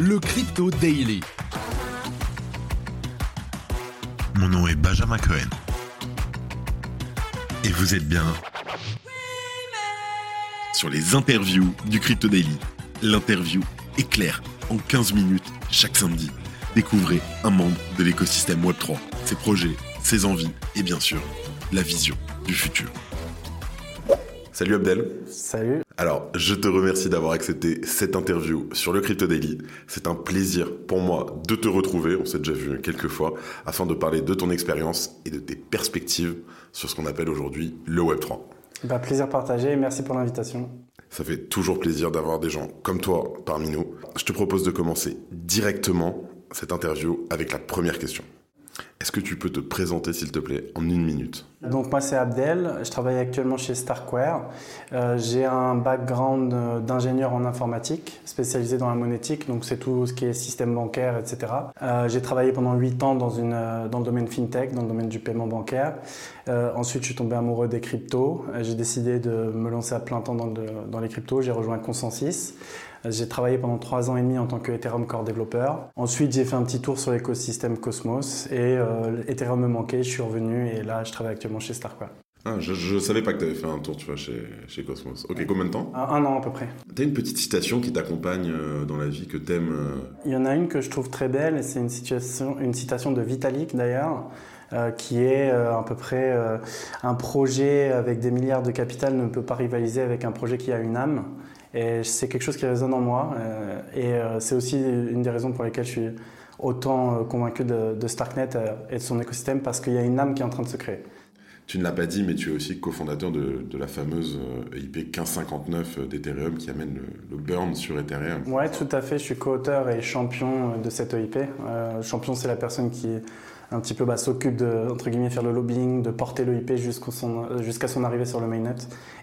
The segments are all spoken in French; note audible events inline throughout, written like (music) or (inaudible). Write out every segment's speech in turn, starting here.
le Crypto Daily. Mon nom est Benjamin Cohen. Et vous êtes bien sur les interviews du Crypto Daily. L'interview est claire en 15 minutes chaque samedi. Découvrez un membre de l'écosystème Web3, ses projets, ses envies et bien sûr la vision du futur. Salut Abdel. Salut. Alors, je te remercie d'avoir accepté cette interview sur le Crypto Daily. C'est un plaisir pour moi de te retrouver, on s'est déjà vu quelques fois, afin de parler de ton expérience et de tes perspectives sur ce qu'on appelle aujourd'hui le Web3. Bah, plaisir partagé et merci pour l'invitation. Ça fait toujours plaisir d'avoir des gens comme toi parmi nous. Je te propose de commencer directement cette interview avec la première question. Est-ce que tu peux te présenter, s'il te plaît, en une minute? Donc moi c'est Abdel, je travaille actuellement chez Starkware. Euh, j'ai un background euh, d'ingénieur en informatique, spécialisé dans la monétique, donc c'est tout ce qui est système bancaire, etc. Euh, j'ai travaillé pendant 8 ans dans, une, dans le domaine fintech, dans le domaine du paiement bancaire. ensuite je suis tombé amoureux des cryptos, j'ai décidé de me lancer à plein temps dans, dans les cryptos, j'ai rejoint Consensus. J'ai travaillé pendant trois ans et demi en tant que Ethereum Core développeur. Ensuite, j'ai fait un petit tour sur l'écosystème Cosmos et euh, Ethereum me manquait, je suis revenu et là, je travaille actuellement chez Starkware. Ah, je, ne savais pas que tu avais fait un tour, tu vois, chez, chez Cosmos. Ok, combien de temps? Un, an à peu près. Tu as une petite citation qui t'accompagne euh, dans la vie, que t'aimes euh? Il y en a une que je trouve très belle, et c'est une, situation, une citation de Vitalik d'ailleurs, qui est à peu près un projet avec des milliards de capital ne peut pas rivaliser avec un projet qui a une âme. Et c'est quelque chose qui résonne en moi. Euh, et euh, c'est aussi une des raisons pour lesquelles je suis autant euh, convaincu de, Starknet et de son écosystème, parce qu'il y a une âme qui est en train de se créer. Tu ne l'as pas dit, mais tu es aussi cofondateur de, de la fameuse IP 1559 d'Ethereum qui amène le, burn sur Ethereum. Oui, tout à fait. Je suis co-auteur et champion de cette EIP. champion, c'est la personne qui un petit peu bah, s'occupe de entre guillemets faire le lobbying, de porter l'EIP jusqu'à son, jusqu'à son arrivée sur le mainnet.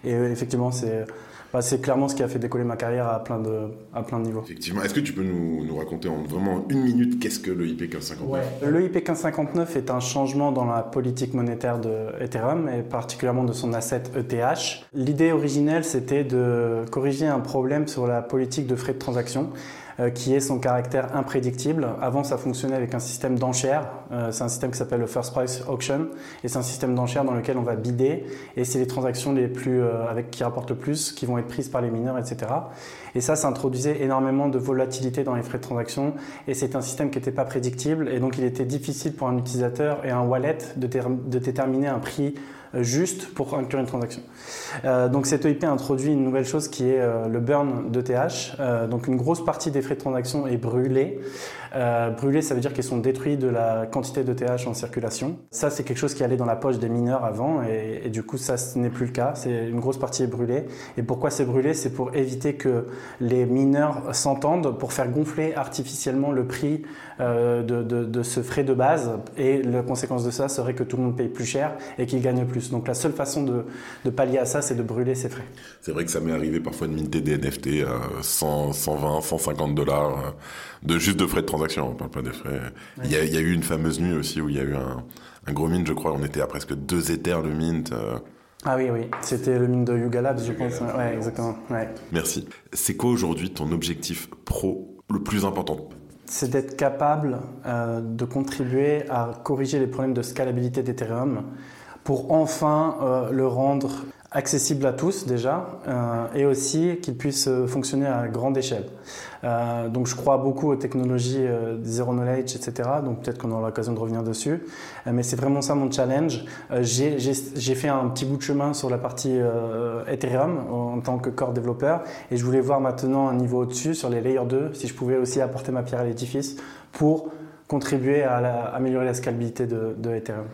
Et effectivement, c'est bah, c'est clairement ce qui a fait décoller ma carrière à plein de, à plein de niveaux. Effectivement. Est-ce que tu peux nous, nous, raconter en vraiment une minute qu'est-ce que le IP 1559 ouais. Le IP 1559 est un changement dans la politique monétaire de Ethereum et particulièrement de son asset ETH. L'idée originelle, c'était de corriger un problème sur la politique de frais de transaction. Euh, qui est son caractère imprédictible. Avant, ça fonctionnait avec un système d'enchères. Euh, c'est un système qui s'appelle le First Price Auction. Et c'est un système d'enchères dans lequel on va bider. Et c'est les transactions les plus, euh, avec, qui rapportent le plus qui vont être prises par les mineurs, etc. Et ça, ça introduisait énormément de volatilité dans les frais de transaction. Et c'est un système qui n'était pas prédictible. Et donc, il était difficile pour un utilisateur et un wallet de, de déterminer un prix juste pour inclure une transaction. Euh, donc cette EIP introduit une nouvelle chose qui est euh, le burn d'ETH. Euh, donc une grosse partie des frais de transaction est brûlée. Euh, brûlés, ça veut dire qu'ils sont détruits de la quantité d'ETH en circulation. Ça, c'est quelque chose qui allait dans la poche des mineurs avant, et, du coup, ça, ce n'est plus le cas. C'est une grosse partie est brûlée. Et pourquoi c'est brûlé? C'est pour éviter que les mineurs s'entendent pour faire gonfler artificiellement le prix de, de, ce frais de base. Et la conséquence de ça serait que tout le monde paye plus cher et qu'il gagne plus. Donc la seule façon de, de pallier à ça, c'est de brûler ces frais. C'est vrai que ça m'est arrivé parfois de minter des NFT à 100, 120, 150 dollars euh, de juste de frais de transaction, on parle pas des frais. Il, y a, il, y a, eu une fameuse nuit aussi où il y a eu un, un gros mint, je crois, on était à presque deux éthers le mint. Euh. Ah oui, oui, c'était le mint de Yuga Labs, je pense. Ouais, exactement. Ouais. Merci. C'est quoi aujourd'hui ton objectif pro le plus important? C'est d'être capable euh, de contribuer à corriger les problèmes de scalabilité d'Ethereum pour enfin euh, le rendre accessible à tous déjà euh, et aussi qu'il puisse euh, fonctionner à grande échelle. Donc je crois beaucoup aux technologies zero knowledge, etc. Donc peut-être qu'on aura l'occasion de revenir dessus. Mais c'est vraiment ça mon challenge. J'ai fait un petit bout de chemin sur la partie Ethereum en tant que core développeur et je voulais voir maintenant un niveau au-dessus sur les layers 2 si je pouvais aussi apporter ma pierre à l'édifice pour contribuer à, améliorer la scalabilité de, de Ethereum.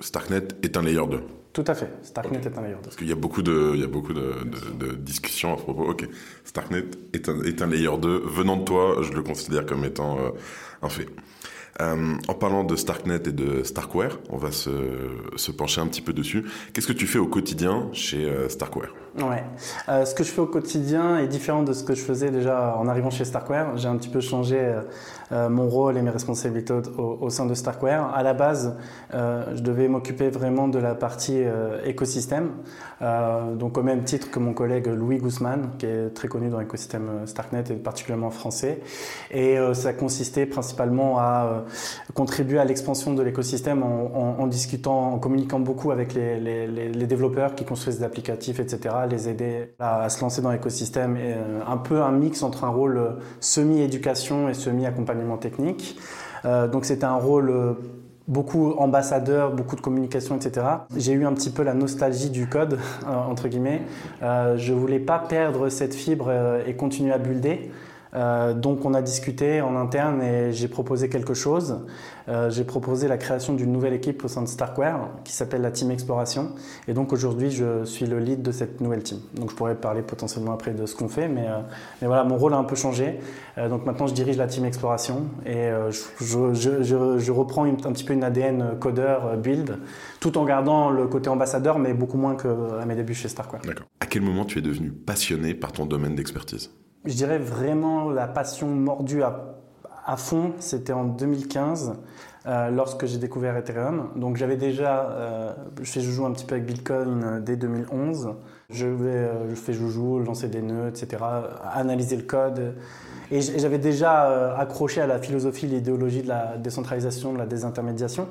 Starknet est un layer 2 tout à fait. Starknet est un layer 2. Parce qu'il y a beaucoup de, il y a beaucoup de, de, discussions à propos. Ok, Starknet est un, est un layer 2. Venant de toi, je le considère comme étant euh, un fait. Euh, en parlant de Starknet et de Starkware, on va se, se pencher un petit peu dessus. Qu'est-ce que tu fais au quotidien chez euh, Starkware? Ouais. Euh, ce que je fais au quotidien est différent de ce que je faisais déjà en arrivant chez Starkware. J'ai un petit peu changé euh, euh, mon rôle et mes responsabilités au, sein de Starkware. À la base, je devais m'occuper vraiment de la partie écosystème, donc au même titre que mon collègue Louis Guzman, qui est très connu dans l'écosystème Starknet et particulièrement français. Et ça consistait principalement à contribuer à l'expansion de l'écosystème en, discutant, en communiquant beaucoup avec les développeurs qui construisent des applicatifs, etc les aider à, se lancer dans l'écosystème. Et euh, un peu un mix entre un rôle euh, semi-éducation et semi-accompagnement technique. Euh, donc c'était un rôle beaucoup ambassadeur, beaucoup de communication, etc. J'ai eu un petit peu la nostalgie du code, (laughs) entre guillemets. Euh, je voulais pas perdre cette fibre et continuer à builder. Euh, donc on a discuté en interne et j'ai proposé quelque chose. Euh, j'ai proposé la création d'une nouvelle équipe au sein de Starkware qui s'appelle la Team Exploration. Et donc aujourd'hui je suis le lead de cette nouvelle team. Donc je pourrais parler potentiellement après de ce qu'on fait, mais, euh, mais, voilà, mon rôle a un peu changé. Donc maintenant je dirige la Team Exploration et je, reprends un petit peu une ADN codeur build, tout en gardant le côté ambassadeur, mais beaucoup moins qu'à mes débuts chez Starkware. D'accord. À quel moment tu es devenu passionné par ton domaine d'expertise? Je dirais vraiment la passion mordue à, fond, c'était en 2015 euh, lorsque j'ai découvert Ethereum. Donc j'avais déjà, euh, je fais joujou un petit peu avec Bitcoin euh, dès 2011. Je, euh, je fais joujou, lancer des nœuds, etc., analyser le code. Et j'avais déjà accroché à la philosophie, l'idéologie de la décentralisation, de la désintermédiation.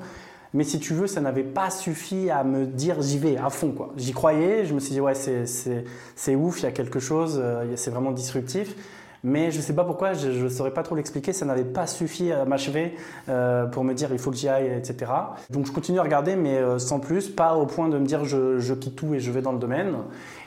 Mais si tu veux, ça n'avait pas suffi à me dire j'y vais à fond. quoi. J'y croyais, je me suis dit ouais, c'est ouf, il y a quelque chose, euh, c'est vraiment disruptif. Mais je ne sais pas pourquoi, je ne saurais pas trop l'expliquer, ça n'avait pas suffi à m'achever euh, pour me dire il faut que j'y aille, etc. Donc je continue à regarder, mais euh, sans plus, pas au point de me dire je, je quitte tout et je vais dans le domaine.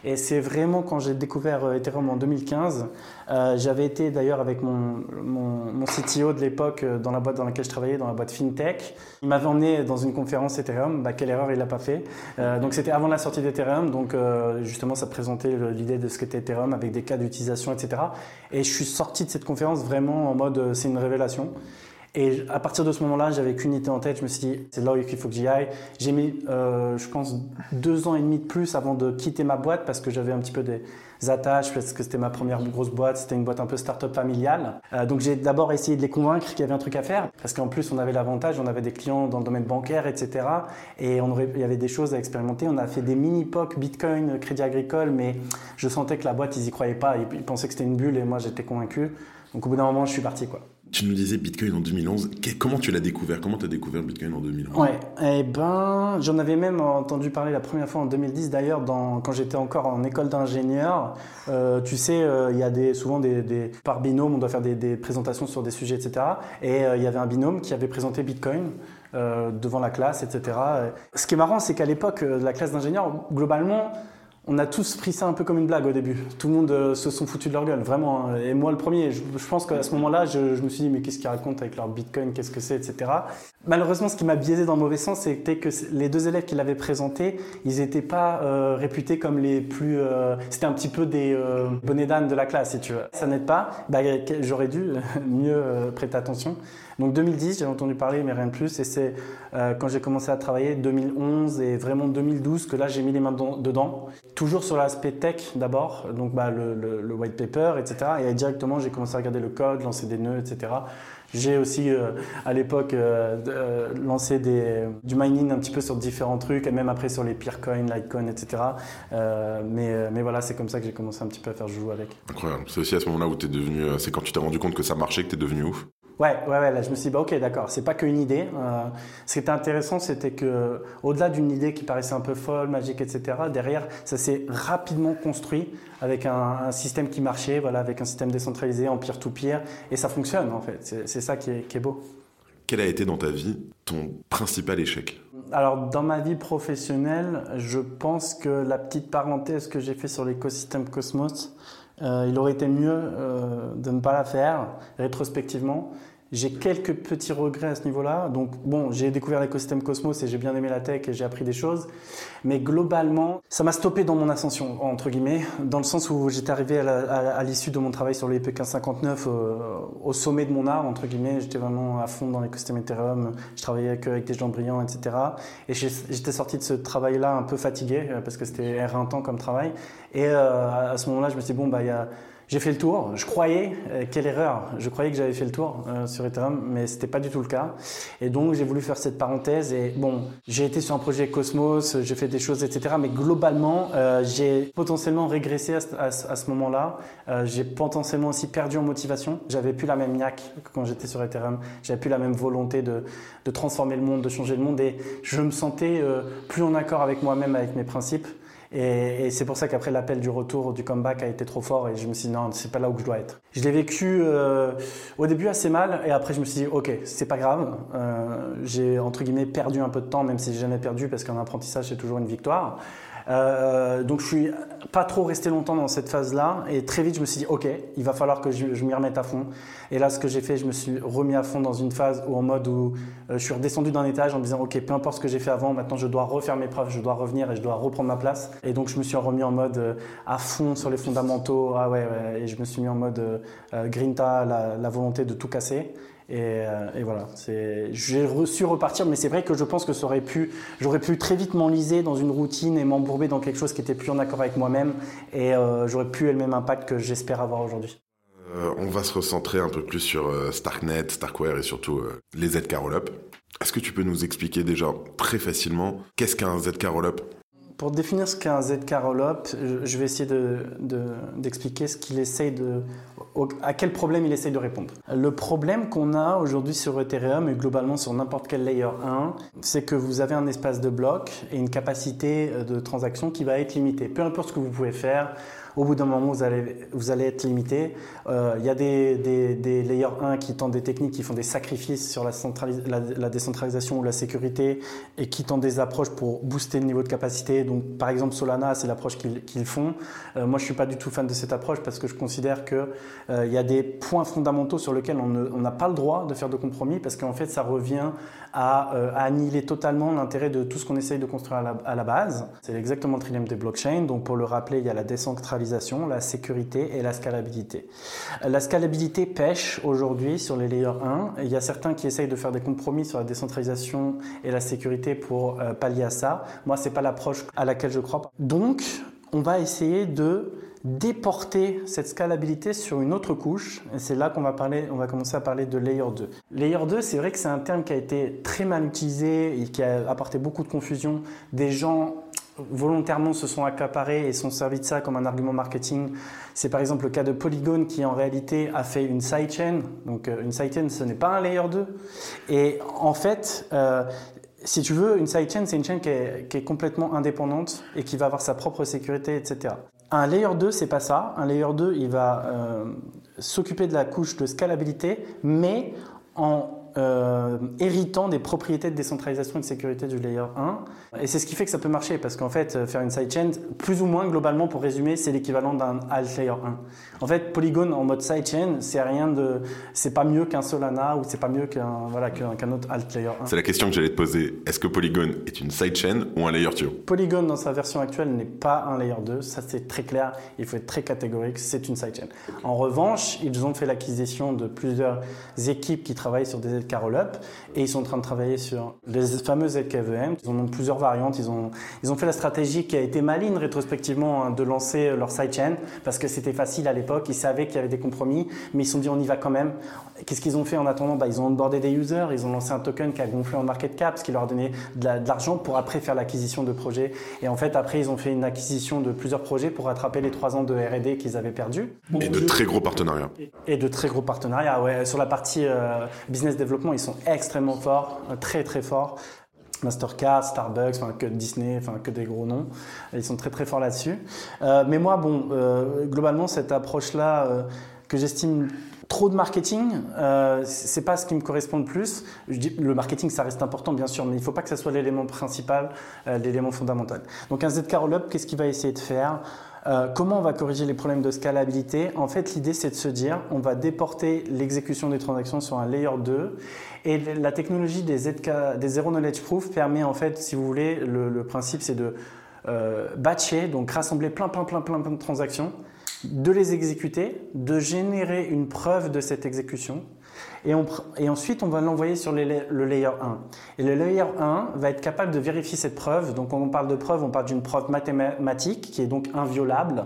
Et c'est vraiment quand j'ai découvert euh, Ethereum en 2015, euh, j'avais été d'ailleurs avec mon, mon, mon, CTO de l'époque euh, dans la boîte dans laquelle je travaillais, dans la boîte FinTech. Il m'avait emmené dans une conférence Ethereum, bah, quelle erreur il n'a pas fait. Euh, donc c'était avant la sortie d'Ethereum, donc euh, justement ça présentait l'idée de ce qu'était Ethereum avec des cas d'utilisation, etc. Et je suis sorti de cette conférence vraiment en mode c'est une révélation. Et à partir de ce moment-là, j'avais qu'une idée en tête. Je me suis dit, c'est là qu'il faut que j'y aille. J'ai mis, euh, je pense, deux ans et demi de plus avant de quitter ma boîte parce que j'avais un petit peu des attaches, parce que c'était ma première grosse boîte. C'était une boîte un peu start-up familiale. Euh, donc j'ai d'abord essayé de les convaincre qu'il y avait un truc à faire. Parce qu'en plus, on avait l'avantage, on avait des clients dans le domaine bancaire, etc. Et on aurait, il y avait des choses à expérimenter. On a fait des mini-POC, Bitcoin, Crédit Agricole, mais je sentais que la boîte, ils y croyaient pas. Ils, ils pensaient que c'était une bulle et moi, j'étais convaincu. Donc au bout d'un moment, je suis parti, quoi. Tu nous disais Bitcoin en 2011. Comment tu l'as découvert? Comment tu as découvert Bitcoin en 2011 Ouais, eh ben, j'en avais même entendu parler la première fois en 2010 d'ailleurs, quand j'étais encore en école d'ingénieur. Euh, tu sais, euh, il y a des, souvent des, par binôme, on doit faire des, présentations sur des sujets, etc. Et euh, il y avait un binôme qui avait présenté Bitcoin. Devant la classe, etc. Ce qui est marrant, c'est qu'à l'époque, la classe d'ingénieur, globalement, on a tous pris ça un peu comme une blague au début. Tout le monde euh, se sont foutus de leur gueule, vraiment. Hein. Et moi, le premier, je, pense qu'à ce moment-là, je, me suis dit, mais qu'est-ce qu'ils racontent avec leur bitcoin, qu'est-ce que c'est, etc. Malheureusement, ce qui m'a biaisé dans le mauvais sens, c'était que les deux élèves qui l'avaient présenté, ils n'étaient pas euh, réputés comme les plus. Euh, c'était un petit peu des euh, bonnets d'âne de la classe, si tu veux. Ça n'aide pas. Bah, J'aurais dû (laughs) mieux prêter attention. Donc 2010, j'ai entendu parler, mais rien de plus. Et c'est euh, quand j'ai commencé à travailler, 2011 et vraiment 2012, que là j'ai mis les mains dedans. Toujours sur l'aspect tech d'abord, donc bah, le, white paper, etc. Et directement, j'ai commencé à regarder le code, lancer des nœuds, etc. J'ai aussi euh, à l'époque euh, lancé du mining un petit peu sur différents trucs, et même après sur les Peercoin, Litecoin, etc. mais, voilà, c'est comme ça que j'ai commencé un petit peu à faire jouer avec. Incroyable. C'est aussi à ce moment-là où tu devenu, c'est quand tu t'es rendu compte que ça marchait que tu es devenu ouf. Ouais, ouais, ouais, là je me suis dit, bah, ok, d'accord, c'est pas qu'une idée. Euh, ce qui était intéressant, c'était que, au-delà d'une idée qui paraissait un peu folle, magique, etc., derrière, ça s'est rapidement construit avec un, un, système qui marchait, voilà, avec un système décentralisé en peer-to-peer, -peer, et ça fonctionne en fait. C'est ça qui est, qui est beau. Quel a été dans ta vie ton principal échec? Alors, dans ma vie professionnelle, je pense que la petite parenthèse que j'ai fait sur l'écosystème Cosmos, il aurait été mieux euh, de ne pas la faire rétrospectivement. J'ai quelques petits regrets à ce niveau-là. Donc, bon, j'ai découvert l'écosystème Cosmos et j'ai bien aimé la tech et j'ai appris des choses. Mais globalement, ça m'a stoppé dans mon ascension, entre guillemets, dans le sens où j'étais arrivé à l'issue de mon travail sur le IP 1559 euh, au sommet de mon art, entre guillemets. J'étais vraiment à fond dans l'écosystème Ethereum. Je travaillais avec, des gens brillants, etc. Et j'étais sorti de ce travail-là un peu fatigué euh, parce que c'était éreintant comme travail. Et euh, à ce moment-là, je me suis dit, bon, bah, il y a j'ai fait le tour. Je croyais, euh, quelle erreur, je croyais que j'avais fait le tour euh, sur Ethereum, mais c'était pas du tout le cas. Et donc j'ai voulu faire cette parenthèse. Et bon, j'ai été sur un projet Cosmos, j'ai fait des choses, etc. Mais globalement, euh, j'ai potentiellement régressé à, ce moment-là. j'ai potentiellement aussi perdu en motivation. J'avais plus la même niaque que quand j'étais sur Ethereum. J'avais plus la même volonté de, de, transformer le monde, de changer le monde. Et je me sentais plus en accord avec moi-même, avec mes principes. Et, c'est pour ça qu'après l'appel du retour, du comeback a été trop fort et je me suis dit non, c'est pas là où je dois être. Je l'ai vécu euh, au début assez mal et après je me suis dit ok, c'est pas grave. Euh, j'ai entre guillemets perdu un peu de temps, même si j'ai jamais perdu parce qu'un apprentissage c'est toujours une victoire. Euh, donc je suis pas trop resté longtemps dans cette phase-là et très vite je me suis dit ok, il va falloir que je, m'y remette à fond. Et là ce que j'ai fait, je me suis remis à fond dans une phase où en mode où euh, je suis redescendu d'un étage en me disant ok, peu importe ce que j'ai fait avant, maintenant je dois refaire mes preuves, je dois revenir et je dois reprendre ma place. Et donc je me suis remis en mode euh, à fond sur les fondamentaux, ah ouais, et je me suis mis en mode grinta, la, la volonté de tout casser. Euh, et, voilà, j'ai reçu repartir, mais c'est vrai que je pense que j'aurais pu très vite m'enliser dans une routine et m'embourber dans quelque chose qui était plus en accord avec moi-même, et euh, j'aurais pu le même impact que j'espère avoir aujourd'hui. Euh, on va se recentrer un peu plus sur Starknet, Starkware et surtout les ZK Rollup. Est-ce que tu peux nous expliquer déjà très facilement qu'est-ce qu'un ZK Rollup pour définir ce qu'est un ZK Rollup, je vais essayer d'expliquer ce qu'il essaye de, à quel problème il essaye de répondre. Le problème qu'on a aujourd'hui sur Ethereum et globalement sur n'importe quel layer 1, c'est que vous avez un espace de bloc et une capacité de transaction qui va être limitée. Peu importe ce que vous pouvez faire, au bout d'un moment, vous allez, vous allez être limité. Euh, il y a des, des, layers 1 qui tentent des techniques, qui font des sacrifices sur la, la, décentralisation ou la sécurité et qui tentent des approches pour booster le niveau de capacité. Donc, par exemple, Solana, c'est l'approche qu'ils font. Euh, moi, je suis pas du tout fan de cette approche parce que je considère qu'il euh, y a des points fondamentaux sur lesquels on n'a pas le droit de faire de compromis parce qu'en fait, ça revient à, euh, annihiler totalement l'intérêt de tout ce qu'on essaye de construire à la, à la base. C'est exactement le trilemme des blockchains. Donc, pour le rappeler, il y a la décentralisation la sécurité et la scalabilité. La scalabilité pêche aujourd'hui sur les layers 1. Il y a certains qui essayent de faire des compromis sur la décentralisation et la sécurité pour euh, pallier à ça. Moi, c'est pas l'approche à laquelle je crois. Donc, on va essayer de déporter cette scalabilité sur une autre couche. Et c'est là qu'on va parler, on va commencer à parler de layer 2. Layer 2, c'est vrai que c'est un terme qui a été très mal utilisé et qui a apporté beaucoup de confusion. Des gens volontairement se sont accaparés et sont servis de ça comme un argument marketing. C'est par exemple le cas de Polygon qui en réalité a fait une sidechain. Donc euh, une sidechain, ce n'est pas un layer 2. Et en fait, euh, si tu veux, une sidechain, c'est une chaîne qui est, complètement indépendante et qui va avoir sa propre sécurité, etc. Un layer 2, c'est pas ça. Un layer 2, il va euh, s'occuper de la couche de scalabilité, mais en euh, héritant des propriétés de décentralisation et de sécurité du layer 1. Et c'est ce qui fait que ça peut marcher, parce qu'en fait, euh, faire une sidechain, plus ou moins globalement, pour résumer, c'est l'équivalent d'un alt layer 1. En fait, Polygon en mode sidechain, c'est rien de, c'est pas mieux qu'un Solana ou c'est pas mieux qu'un voilà qu'un autre alt layer 1. C'est la question que j'allais te poser. Est-ce que Polygon est une sidechain ou un layer 2 Polygon dans sa version actuelle n'est pas un layer 2, ça c'est très clair. Il faut être très catégorique, c'est une sidechain. En revanche, ils ont fait l'acquisition de plusieurs équipes qui travaillent sur des Roll-Up et ils sont en train de travailler sur les fameuses ZKVM. Ils en ont plusieurs variantes. Ils ont, ils ont fait la stratégie qui a été maligne rétrospectivement hein, de lancer leur sidechain parce que c'était facile à l'époque. Ils savaient qu'il y avait des compromis, mais ils se sont dit on y va quand même. Qu'est-ce qu'ils ont fait en attendant? Bah, Ils ont onboardé des users, ils ont lancé un token qui a gonflé en market cap, ce qui leur a donné de l'argent pour après faire l'acquisition de projets. Et en fait, après, ils ont fait une acquisition de plusieurs projets pour rattraper les trois ans de R&D qu'ils avaient perdus. Et de très gros partenariats. Et de très gros partenariats, ouais. Sur la partie euh, business development, ils sont extrêmement forts, euh, très très forts. Mastercard, Starbucks, enfin que Disney, enfin que des gros noms. Ils sont très très forts là-dessus. Euh, mais moi, bon, globalement, cette approche-là que j'estime trop de marketing, euh, c'est pas ce qui me correspond le plus. Je dis, le marketing, ça reste important, bien sûr, mais il ne faut pas que ça soit l'élément principal, euh, l'élément fondamental. Donc un ZK Rollup, qu'est-ce qu'il va essayer de faire? Euh, comment on va corriger les problèmes de scalabilité? En fait, l'idée, c'est de se dire, on va déporter l'exécution des transactions sur un layer 2. Et la technologie des, ZK, Zero Knowledge Proof permet, en fait, si vous voulez, le, principe, c'est de euh, batcher, donc rassembler plein, plein, plein, plein, plein de transactions de les exécuter, de générer une preuve de cette exécution, et, ensuite on va l'envoyer sur le layer 1. Et le layer 1 va être capable de vérifier cette preuve. Donc quand on parle de preuve, on parle d'une preuve mathématique qui est donc inviolable.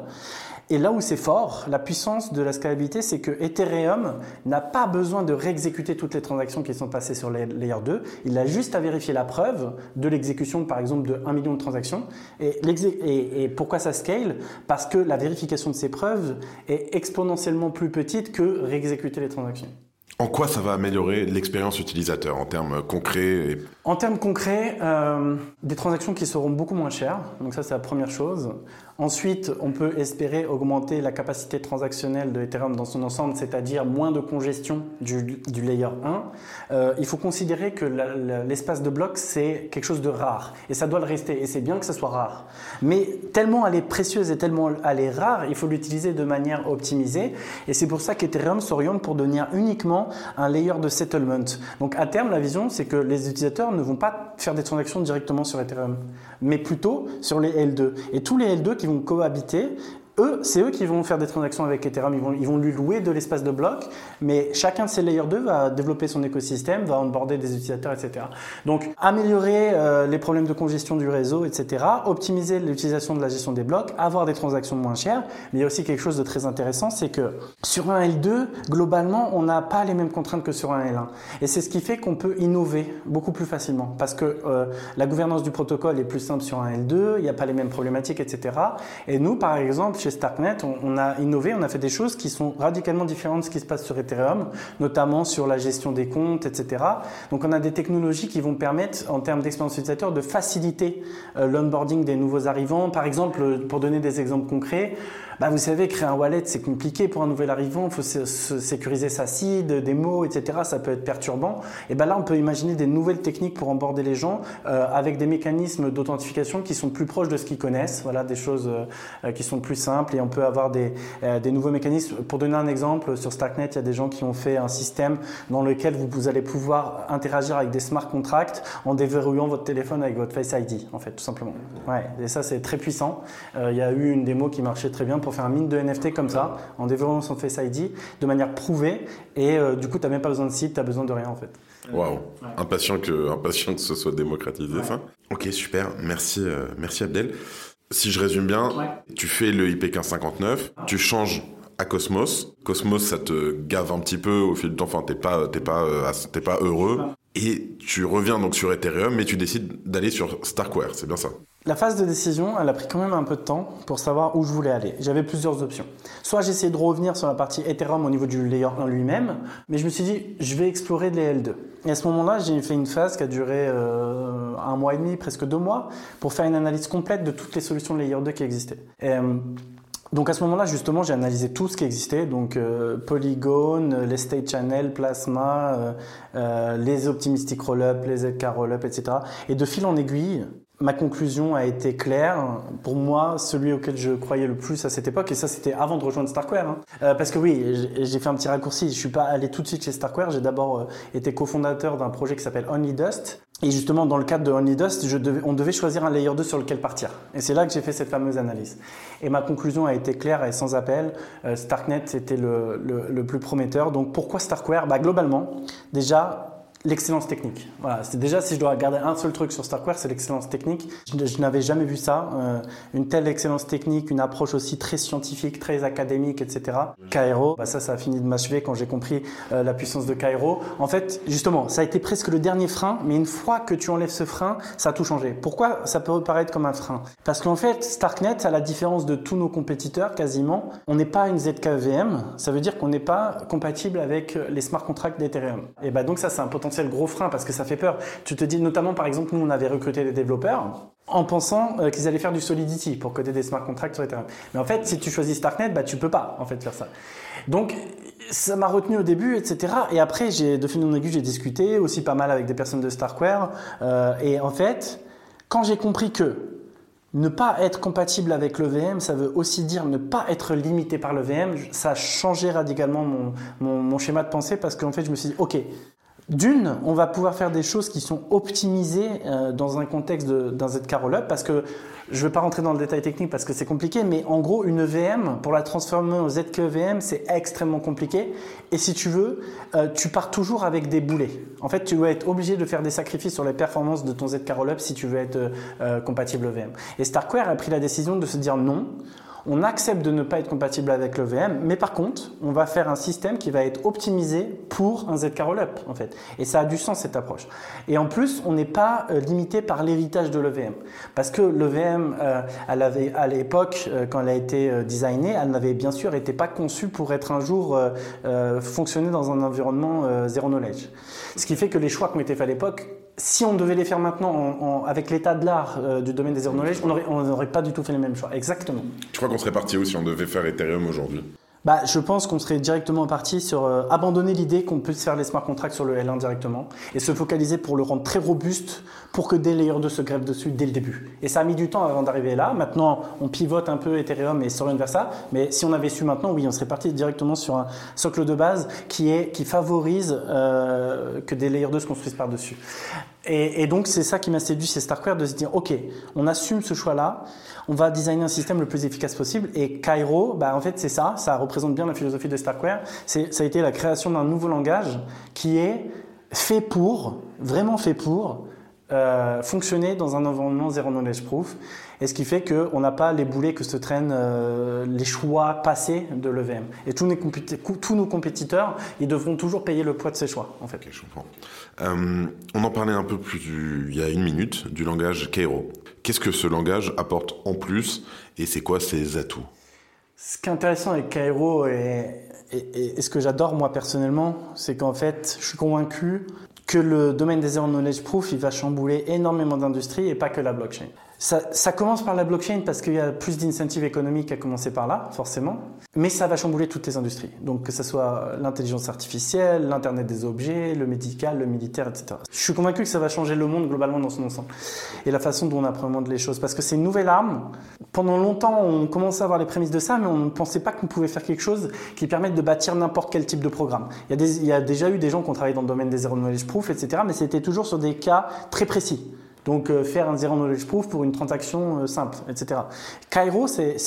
Et là où c'est fort, la puissance de la scalabilité, c'est que Ethereum n'a pas besoin de réexécuter toutes les transactions qui sont passées sur Layer 2. Il a juste à vérifier la preuve de l'exécution, par exemple, de 1 million de transactions. Et, pourquoi ça scale? Parce que la vérification de ces preuves est exponentiellement plus petite que réexécuter les transactions. En quoi ça va améliorer l'expérience utilisateur en termes concrets En termes concrets, euh, des transactions qui seront beaucoup moins chères. Donc ça, c'est la première chose. Ensuite, on peut espérer augmenter la capacité transactionnelle de Ethereum dans son ensemble, c'est-à-dire moins de congestion du, layer 1. Euh, il faut considérer que l'espace de blocs, c'est quelque chose de rare. Et ça doit le rester. Et c'est bien que ça soit rare. Mais tellement elle est précieuse et tellement elle est rare, il faut l'utiliser de manière optimisée. Et c'est pour ça qu'Ethereum s'oriente pour devenir uniquement un layer de settlement. Donc à terme, la vision, c'est que les utilisateurs ne vont pas faire des transactions directement sur Ethereum, mais plutôt sur les L2. Et tous les L2 qui vont cohabiter eux, c'est eux qui vont faire des transactions avec Ethereum, ils vont, ils vont lui louer de l'espace de bloc, mais chacun de ces layers 2 va développer son écosystème, va onboarder des utilisateurs, etc. Donc, améliorer euh, les problèmes de congestion du réseau, etc., optimiser l'utilisation de la gestion des blocs, avoir des transactions moins chères, mais il y a aussi quelque chose de très intéressant, c'est que sur un L2, globalement, on n'a pas les mêmes contraintes que sur un L1. Et c'est ce qui fait qu'on peut innover beaucoup plus facilement, parce que euh, la gouvernance du protocole est plus simple sur un L2, il n'y a pas les mêmes problématiques, etc. Et nous, par exemple, Starknet, on, a innové, on a fait des choses qui sont radicalement différentes de ce qui se passe sur Ethereum, notamment sur la gestion des comptes, etc. Donc on a des technologies qui vont permettre, en termes d'expérience utilisateur, de faciliter euh, l'onboarding des nouveaux arrivants. Par exemple, pour donner des exemples concrets, bah, vous savez, créer un wallet, c'est compliqué pour un nouvel arrivant. Il faut sécuriser sa seed, des mots, etc. Ça peut être perturbant. Et ben là, on peut imaginer des nouvelles techniques pour emborder les gens euh, avec des mécanismes d'authentification qui sont plus proches de ce qu'ils connaissent. Voilà, des choses euh, qui sont plus simples. Et on peut avoir des, euh, des nouveaux mécanismes. Pour donner un exemple, sur Starknet, il y a des gens qui ont fait un système dans lequel vous, vous allez pouvoir interagir avec des smart contracts en déverrouillant votre téléphone avec votre Face ID, en fait, tout simplement. Ouais, et ça, c'est très puissant. il y a eu une démo qui marchait très bien pour faire un mine de NFT comme ça, en développant son Face ID de manière prouvée. Et euh, du coup, tu n'as même pas besoin de site, tu n'as besoin de rien en fait. Waouh, impatient, que, impatient que ce soit démocratisé ça. Ok, super, merci, euh, merci Abdel. Si je résume bien, tu fais le IP 1559, tu changes à Cosmos. Cosmos, ça te gave un petit peu au fil du temps. Enfin, t'es pas, t'es pas, euh, t'es pas heureux. Et tu reviens donc sur Ethereum, mais tu décides d'aller sur Starkware. C'est bien ça? La phase de décision, elle a pris quand même un peu de temps pour savoir où je voulais aller. J'avais plusieurs options. Soit j'essayais de revenir sur la partie Ethereum au niveau du layer 1 lui-même, mais je me suis dit, je vais explorer les L2. Et à ce moment-là, j'ai fait une phase qui a duré euh, un mois et demi, presque deux mois, pour faire une analyse complète de toutes les solutions de layer 2 qui existaient. Euh, donc à ce moment-là, justement, j'ai analysé tout ce qui existait, donc euh, Polygon, les State Channel, Plasma, les Optimistic Rollup, les ZK Rollup, etc. Et de fil en aiguille, Ma conclusion a été claire. Pour moi, celui auquel je croyais le plus à cette époque, et ça c'était avant de rejoindre Starkware, hein. euh, parce que oui, j'ai fait un petit raccourci. Je suis pas allé tout de suite chez Starkware. J'ai d'abord euh, été cofondateur d'un projet qui s'appelle Only Dust. Et justement, dans le cadre de Only Dust, on devait choisir un layer 2 sur lequel partir. Et c'est là que j'ai fait cette fameuse analyse. Et ma conclusion a été claire et sans appel. Euh, Starknet était le, le, le, plus prometteur. Donc pourquoi Starkware? Bah, Globalement, déjà, l'excellence technique. Voilà, c'est déjà si je dois regarder un seul truc sur Starkware, c'est l'excellence technique. Je, n'avais jamais vu ça, euh, une telle excellence technique, une approche aussi très scientifique, très académique, etc. Cairo, bah ça, ça a fini de m'achever quand j'ai compris euh, la puissance de Cairo. En fait, justement, ça a été presque le dernier frein, mais une fois que tu enlèves ce frein, ça a tout changé. Pourquoi ça peut paraître comme un frein? Parce qu'en fait, Starknet, à la différence de tous nos compétiteurs, quasiment, on n'est pas une ZKVM. Ça veut dire qu'on n'est pas compatible avec les smart contracts d'Ethereum. Et bah donc ça, c'est un potentiel c'est le gros frein parce que ça fait peur. Tu te dis notamment par exemple nous on avait recruté des développeurs en pensant euh, qu'ils allaient faire du Solidity pour coder des smart contracts sur Ethereum. Mais en fait, si tu choisis Starknet, bah, tu peux pas en fait faire ça. Donc, ça m'a retenu au début, etc. Et après, j'ai de fil en aiguille, j'ai discuté aussi pas mal avec des personnes de Starkware. Euh, et en fait, quand j'ai compris que ne pas être compatible avec le VM, ça veut aussi dire ne pas être limité par le VM. Ça a changé radicalement mon, mon, mon schéma de pensée parce qu'en fait, je me suis dit, OK, d'une, on va pouvoir faire des choses qui sont optimisées euh, dans un contexte d'un ZK Rollup parce que je ne vais pas rentrer dans le détail technique parce que c'est compliqué, mais en gros, une VM, pour la transformer au ZK VM, c'est extrêmement compliqué. Et si tu veux, euh, tu pars toujours avec des boulets. En fait, tu vas être obligé de faire des sacrifices sur les performances de ton ZK Rollup si tu veux être euh, compatible VM. Et Starkware a pris la décision de se dire non on accepte de ne pas être compatible avec le VM, mais par contre, on va faire un système qui va être optimisé pour un ZK Rollup, en fait. Et ça a du sens, cette approche. Et en plus, on n'est pas euh, limité par l'héritage de l'EVM. Parce que l'EVM, euh, à l'époque, euh, quand elle a été designée, elle n'avait bien sûr été pas conçue pour être un jour fonctionner dans un environnement zéro knowledge. Ce qui fait que les choix qui ont été faits à l'époque si on devait les faire maintenant avec l'état de l'art euh, du domaine des zero knowledge, on n'aurait pas du tout fait les mêmes choix. Exactement. Tu crois qu'on serait parti où si on devait faire Ethereum aujourd'hui? Bah, je pense qu'on serait directement parti sur euh, abandonner l'idée qu'on puisse faire les smart contracts sur le L1 directement et se focaliser pour le rendre très robuste pour que des layers 2 se grèvent dessus dès le début. Et ça a mis du temps avant d'arriver là. Maintenant, on pivote un peu Ethereum et s'oriente vers ça. Mais si on avait su maintenant, oui, on serait parti directement sur un socle de base qui, est, qui favorise euh, que des layers 2 se construisent par-dessus. Et, donc, c'est ça qui m'a séduit chez Starkware de se dire, OK, on assume ce choix-là, on va designer un système le plus efficace possible. Et Cairo, bah, en fait, c'est ça, ça représente bien la philosophie de Starkware. Ça a été la création d'un nouveau langage qui est fait pour, vraiment fait pour, euh, fonctionner dans un environnement zero knowledge proof. Et ce qui fait qu'on n'a pas les boulets que se traînent euh, les choix passés de l'EVM. Et tous, nos compétiteurs, ils devront toujours payer le poids de ces choix, en fait. je comprends. Euh, on en parlait un peu plus il y a une minute du langage Cairo. Qu'est-ce que ce langage apporte en plus et c'est quoi ses atouts? Ce qui est intéressant avec Cairo et, ce que j'adore moi personnellement, c'est qu'en fait, je suis convaincu que le domaine des zero knowledge proof, il va chambouler énormément d'industries et pas que la blockchain. Ça, commence par la blockchain parce qu'il y a plus d'incentives économiques à commencer par là, forcément. Mais ça va chambouler toutes les industries. Donc que ce soit l'intelligence artificielle, l'Internet des objets, le médical, le militaire, etc. Je suis convaincu que ça va changer le monde globalement dans son ensemble. Et la façon dont on appréhende les choses. Parce que c'est une nouvelle arme. Pendant longtemps, on commençait à avoir les prémices de ça, mais on ne pensait pas qu'on pouvait faire quelque chose qui permette de bâtir n'importe quel type de programme. Il y, a déjà eu des gens qui ont travaillé dans le domaine des zero knowledge proof, etc. Mais c'était toujours sur des cas très précis. Donc euh, faire un zero knowledge proof pour une transaction euh, simple, etc. Cairo, c'est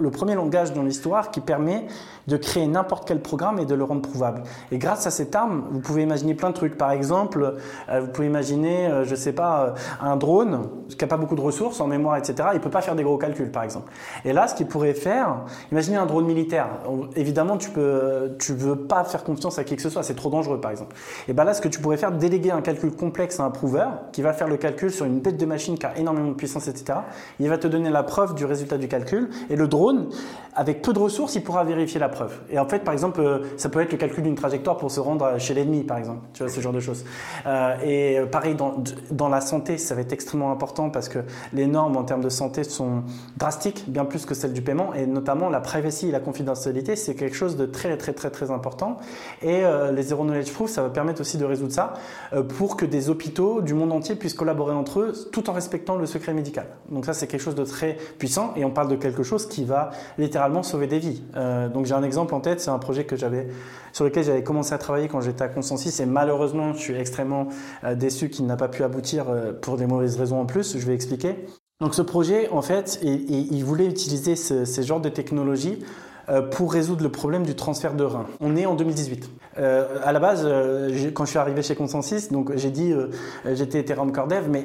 le premier langage dans l'histoire qui permet de créer n'importe quel programme et de le rendre prouvable. Et grâce à cette arme, vous pouvez imaginer plein de trucs. Par exemple, euh, vous pouvez imaginer, je sais pas, un drone qui n'a pas beaucoup de ressources en mémoire, etc. Il peut pas faire des gros calculs, par exemple. Et là, ce qu'il pourrait faire, imaginez un drone militaire. Évidemment, tu peux, tu veux pas faire confiance à qui que ce soit, c'est trop dangereux, par exemple. Et ben là, ce que tu pourrais faire, déléguer un calcul complexe à un prouveur qui va faire le calcul sur une une tête de machine qui a énormément de puissance, etc. Il va te donner la preuve du résultat du calcul. Et le drone, avec peu de ressources, il pourra vérifier la preuve. Et en fait, par exemple, euh, ça peut être le calcul d'une trajectoire pour se rendre chez l'ennemi, par exemple. Tu vois, ce genre de choses. Euh, et euh, pareil, dans, dans la santé, ça va être extrêmement important parce que les normes en termes de santé sont drastiques, bien plus que celles du paiement. Et notamment, la privacy et la confidentialité, c'est quelque chose de très, très, très, très important. Et les Zero Knowledge Proof, ça va permettre aussi de résoudre ça pour que des hôpitaux du monde entier puissent collaborer entre eux tout en respectant le secret médical. Donc ça, c'est quelque chose de très puissant et on parle de quelque chose qui va littéralement sauver des vies. Euh, donc j'ai un exemple en tête, c'est un projet que j'avais sur lequel j'avais commencé à travailler quand j'étais à Consensus et malheureusement, je suis extrêmement euh, déçu qu'il n'a pas pu aboutir euh, pour des mauvaises raisons en plus. Je vais expliquer. Donc ce projet, en fait, il, voulait utiliser ce, ces genres de technologies pour résoudre le problème du transfert de reins. On est en 2018. Euh, à la base, quand je suis arrivé chez Consensus, donc j'ai dit j'étais Ethereum Core Dev, mais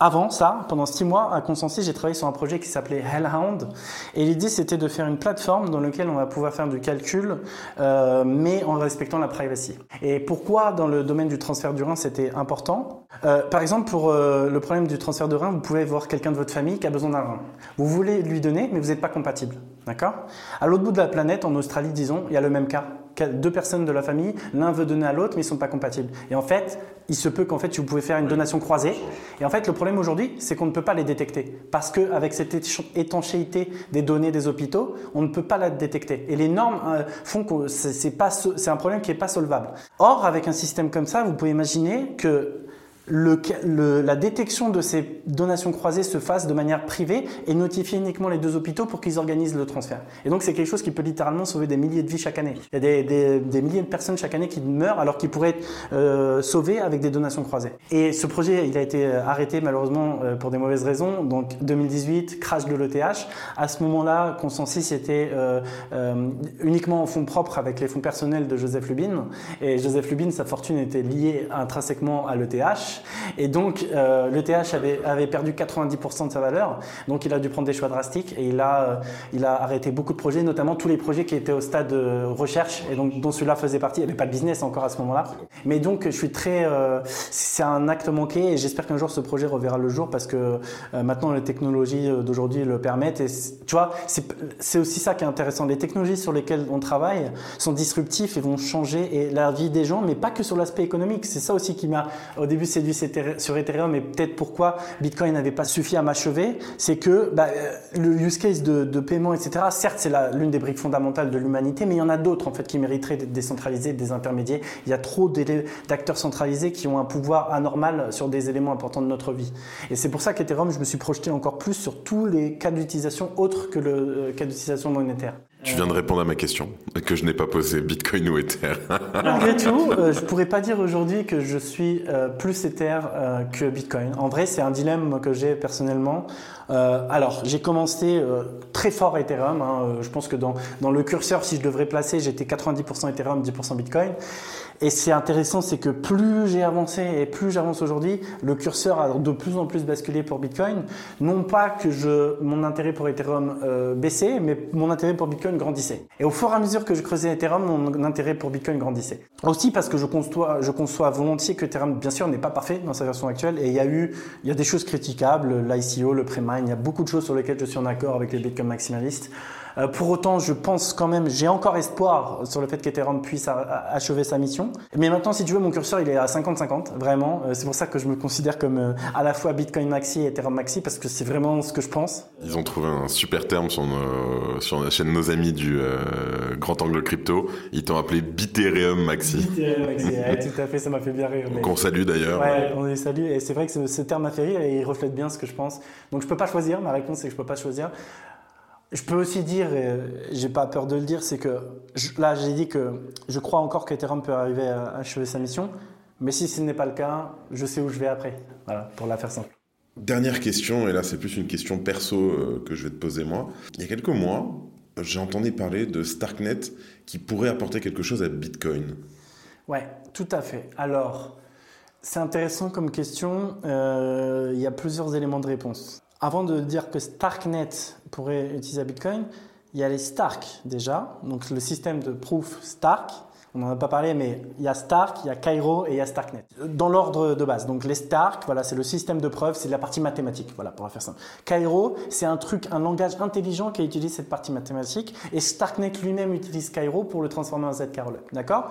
avant ça, pendant six mois, à Consensus, j'ai travaillé sur un projet qui s'appelait Hellhound. Et l'idée, c'était de faire une plateforme dans laquelle on va pouvoir faire du calcul, euh, mais en respectant la privacy. Et pourquoi dans le domaine du transfert du rein, c'était important? Euh, Par exemple, pour euh, le problème du transfert de rein, vous pouvez voir quelqu'un de votre famille qui a besoin d'un rein. Vous voulez lui donner, mais vous n'êtes pas compatible. D'accord? À l'autre bout de la planète, en Australie, disons, il y a le même cas deux personnes de la famille, l'un veut donner à l'autre, mais ils sont pas compatibles. Et en fait, il se peut qu'en fait, vous pouvez faire une donation croisée. Et en fait, le problème aujourd'hui, c'est qu'on ne peut pas les détecter. Parce qu'avec cette étanchéité des données des hôpitaux, on ne peut pas la détecter. Et les normes euh, font que c'est un problème qui n'est pas solvable. Or, avec un système comme ça, vous pouvez imaginer que le, la détection de ces donations croisées se fasse de manière privée et notifier uniquement les deux hôpitaux pour qu'ils organisent le transfert. Et donc c'est quelque chose qui peut littéralement sauver des milliers de vies chaque année. Il y a des, des, des milliers de personnes chaque année qui meurent alors qu'ils pourraient être euh, sauvés avec des donations croisées. Et ce projet, il a été euh, arrêté malheureusement euh, pour des mauvaises raisons. Donc 2018, crash de l'ETH. À ce moment-là, Consensus était euh, euh, uniquement en fonds propres avec les fonds personnels de Joseph Lubin. Et Joseph Lubin, sa fortune était liée intrinsèquement à l'ETH. Et donc, euh, l'ETH avait, avait, perdu 90% de sa valeur. Donc, il a dû prendre des choix drastiques et il a, euh, il a arrêté beaucoup de projets, notamment tous les projets qui étaient au stade de recherche et donc dont celui-là faisait partie. Il n'y avait pas de business encore à ce moment-là. Mais donc, je suis très. Euh, c'est un acte manqué et j'espère qu'un jour ce projet reverra le jour parce que euh, maintenant les technologies d'aujourd'hui le permettent. Et tu vois, c'est aussi ça qui est intéressant. Les technologies sur lesquelles on travaille sont disruptifs et vont changer et la vie des gens, mais pas que sur l'aspect économique. C'est ça aussi qui m'a au début séduit sur Ethereum et peut-être pourquoi Bitcoin n'avait pas suffi à m'achever, c'est que bah, euh, le use case de, de paiement, etc., certes, c'est l'une des briques fondamentales de l'humanité, mais il y en a d'autres en fait qui mériteraient d'être décentralisés, des intermédiaires. Il y a trop d'acteurs centralisés qui ont un pouvoir anormal sur des éléments importants de notre vie. Et c'est pour ça qu'Ethereum, je me suis projeté encore plus sur tous les cas d'utilisation autres que le euh, cas d'utilisation monétaire. Tu viens de répondre à ma question que je n'ai pas posée, Bitcoin ou Ether. (laughs) Malgré tout, euh, je pourrais pas dire aujourd'hui que je suis euh, plus Ether euh, que Bitcoin. En vrai, c'est un dilemme que j'ai personnellement. Euh, alors, j'ai commencé euh, très fort Ethereum. Hein, je pense que dans, dans le curseur, si je devrais placer, j'étais 90% Ethereum, 10% Bitcoin. Et c'est intéressant, c'est que plus j'ai avancé et plus j'avance aujourd'hui, le curseur a de plus en plus basculé pour Bitcoin. Non pas que je, mon intérêt pour Ethereum euh, baissait, mais mon intérêt pour Bitcoin grandissait. Et au fur et à mesure que je creusais Ethereum, mon intérêt pour Bitcoin grandissait. Aussi parce que je conçois, je conçois volontiers que Ethereum, bien sûr, n'est pas parfait dans sa version actuelle. Et il y a eu, il y a des choses critiquables, l'ICO, le pré-mine, il y a beaucoup de choses sur lesquelles je suis en accord avec les Bitcoin maximalistes. Euh, pour autant, je pense quand même, j'ai encore espoir sur le fait qu'Ethereum puisse achever sa mission. Mais maintenant, si tu veux, mon curseur, il est à 50-50, vraiment. Euh, c'est pour ça que je me considère comme euh, à la fois Bitcoin Maxi et Ethereum Maxi, parce que c'est vraiment ce que je pense. Ils ont trouvé un super terme sur, sur la chaîne nos amis du Grand Angle Crypto. Ils t'ont appelé Bithereum Maxi. Bithereum Maxi, (laughs) tout à fait, ça m'a fait bien rire. Qu'on salue d'ailleurs. Ouais, on les salue. Et c'est vrai que ce, terme m'a fait rire et il reflète bien ce que je pense. Donc je peux pas choisir, ma réponse c'est que je peux pas choisir. Je peux aussi dire, et j'ai pas peur de le dire, c'est que là j'ai dit que je crois encore qu'Ethereum peut arriver à achever sa mission, mais si ce n'est pas le cas, je sais où je vais après. Voilà, pour la faire simple. Dernière question, et là c'est plus une question perso euh, que je vais te poser moi. Il y a quelques mois, j'ai entendu parler de Starknet qui pourrait apporter quelque chose à Bitcoin. Ouais, tout à fait. Alors, c'est intéressant comme question. Euh, il y a plusieurs éléments de réponse. Avant de dire que Starknet pourrait utiliser Bitcoin, il y a les Stark déjà, donc le système de proof Stark. On n'en a pas parlé, mais il y a Stark, il y a Cairo et il y a Starknet. Dans l'ordre de base. Donc les Stark, voilà, c'est le système de preuve, c'est la partie mathématique, voilà, pour la faire simple. Cairo, c'est un truc, un langage intelligent qui utilise cette partie mathématique. Et Starknet lui-même utilise Cairo pour le transformer en ZK D'accord?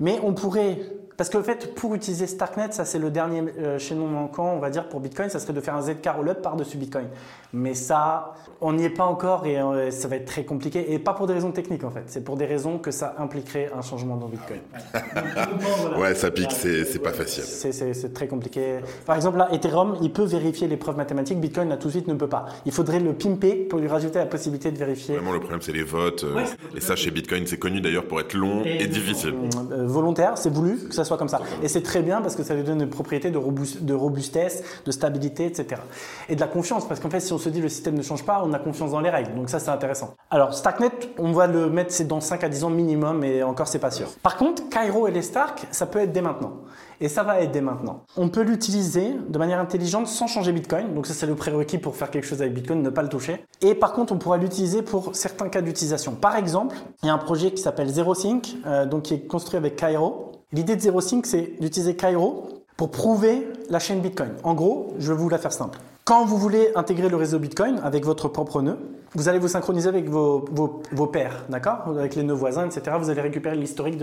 Mais on pourrait parce que fait, pour utiliser Starknet, ça c'est le dernier euh, chaînon manquant, on va dire, pour Bitcoin, ça serait de faire un ZK rollup par-dessus Bitcoin. Mais ça, on n'y est pas encore et euh, ça va être très compliqué. Et pas pour des raisons techniques en fait, c'est pour des raisons que ça impliquerait un changement dans Bitcoin. (laughs) ouais, ça pique, c'est pas facile. C'est très compliqué. Par exemple, là, Ethereum, il peut vérifier les preuves mathématiques, Bitcoin là tout de suite ne peut pas. Il faudrait le pimper pour lui rajouter la possibilité de vérifier. Vraiment, le problème c'est les votes. Euh, et ça, chez Bitcoin, c'est connu d'ailleurs pour être long et, difficile. volontaire, c'est voulu que ça soit comme ça. Et c'est très bien parce que ça lui donne une propriété de, de robustesse, de stabilité, etc. Et de la confiance, parce qu'en fait, si on se dit le système ne change pas, on a confiance dans les règles. Donc ça, c'est intéressant. Alors, Starknet, on va le mettre, c'est dans 5 à 10 ans minimum, et encore, c'est pas sûr. Par contre, Cairo et les Stark, ça peut être dès maintenant. Et ça va être dès maintenant. On peut l'utiliser de manière intelligente sans changer Bitcoin. Donc ça, c'est le prérequis pour faire quelque chose avec Bitcoin, ne pas le toucher. Et par contre, on pourra l'utiliser pour certains cas d'utilisation. Par exemple, il y a un projet qui s'appelle ZeroSync, euh, donc qui est construit avec Cairo. L'idée de ZeroSync, c'est d'utiliser Cairo pour prouver la chaîne Bitcoin. En gros, je vais vous la faire simple. Quand vous voulez intégrer le réseau Bitcoin avec votre propre nœud, vous allez vous synchroniser avec vos, vos, pairs, d'accord? Avec les nœuds voisins, etc. Vous allez récupérer l'historique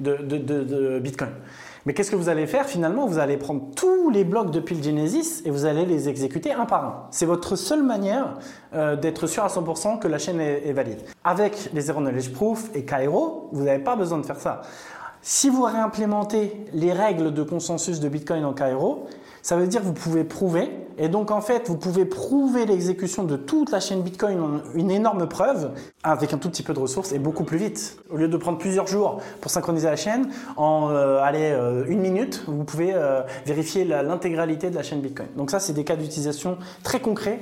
de, Bitcoin. Mais qu'est-ce que vous allez faire? Finalement Vous allez prendre tous les blocs depuis le Genesis et vous allez les exécuter un par un. C'est votre seule manière euh, d'être sûr à 100% que la chaîne est, est, valide. Avec les Zero Knowledge Proof et Cairo, vous n'avez pas besoin de faire ça. Si vous réimplémentez les règles de consensus de Bitcoin en Cairo, ça veut dire que vous pouvez prouver, et donc en fait, vous pouvez prouver l'exécution de toute la chaîne Bitcoin en une énorme preuve, avec un tout petit peu de ressources, et beaucoup plus vite. Au lieu de prendre plusieurs jours pour synchroniser la chaîne, en euh, euh, une minute, vous pouvez euh, vérifier l'intégralité de la chaîne Bitcoin. Donc ça, c'est des cas d'utilisation très concrets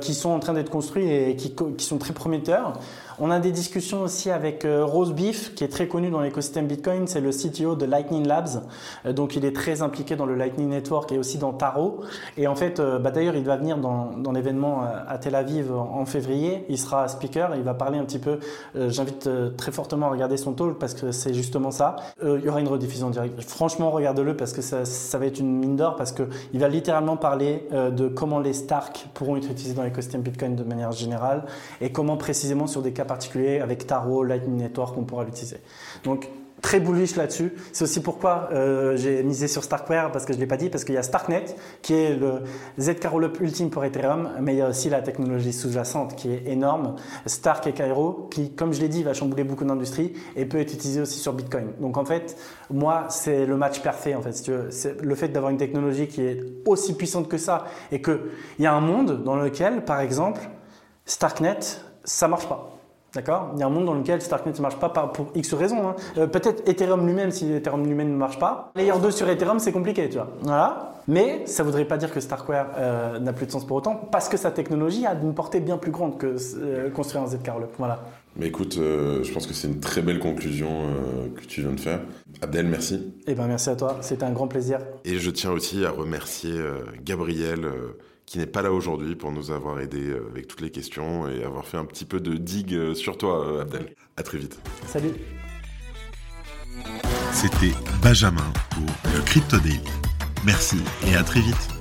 qui sont en train d'être construits et qui sont très prometteurs. On a des discussions aussi avec euh, Rose Beef, qui est très connu dans l'écosystème Bitcoin. C'est le CTO de Lightning Labs. Euh, donc, il est très impliqué dans le Lightning Network et aussi dans Taro. Et en fait, euh, bah, d'ailleurs, il va venir dans, l'événement à Tel Aviv en, février. Il sera speaker il va parler un petit peu. J'invite très fortement à regarder son talk parce que c'est justement ça. il y aura une rediffusion directe. Franchement, regarde-le parce que ça, ça, va être une mine d'or parce qu'il va littéralement parler de comment les Stark pourront être utilisés dans l'écosystème Bitcoin de manière générale et comment précisément sur des cas particulier avec Taro, Lightning Network, on pourra l'utiliser. Donc très bullish là-dessus. C'est aussi pourquoi euh, j'ai misé sur Starkware, parce que je ne l'ai pas dit, parce qu'il y a Starknet, qui est le z up ultime pour Ethereum, mais il y a aussi la technologie sous-jacente qui est énorme, Stark et Cairo, qui, comme je l'ai dit, va chambouler beaucoup d'industries et peut être utilisé aussi sur Bitcoin. Donc en fait, moi, c'est le match parfait, en fait. Si tu veux. C'est le fait d'avoir une technologie qui est aussi puissante que ça, et qu'il y a un monde dans lequel, par exemple, Starknet, ça marche pas. D'accord Il y a un monde dans lequel Starknet ne marche pas pour X raisons. Hein. Euh, peut-être Ethereum lui-même, si Ethereum lui-même ne marche pas. Layer 2 sur Ethereum, c'est compliqué, tu vois. Voilà. Mais ça ne voudrait pas dire que Starkware euh, n'a plus de sens pour autant, parce que sa technologie a une portée bien plus grande que euh, construire un Zcarlo. Voilà. Mais écoute, je pense que c'est une très belle conclusion que tu viens de faire. Abdel, merci. Eh ben, merci à toi. C'était un grand plaisir. Et je tiens aussi à remercier Gabriel qui n'est pas là aujourd'hui pour nous avoir aidé euh, avec toutes les questions et avoir fait un petit peu de digue euh, sur toi, euh, Abdel. À très vite. Salut. C'était Benjamin pour le Crypto Daily. Merci et à très vite.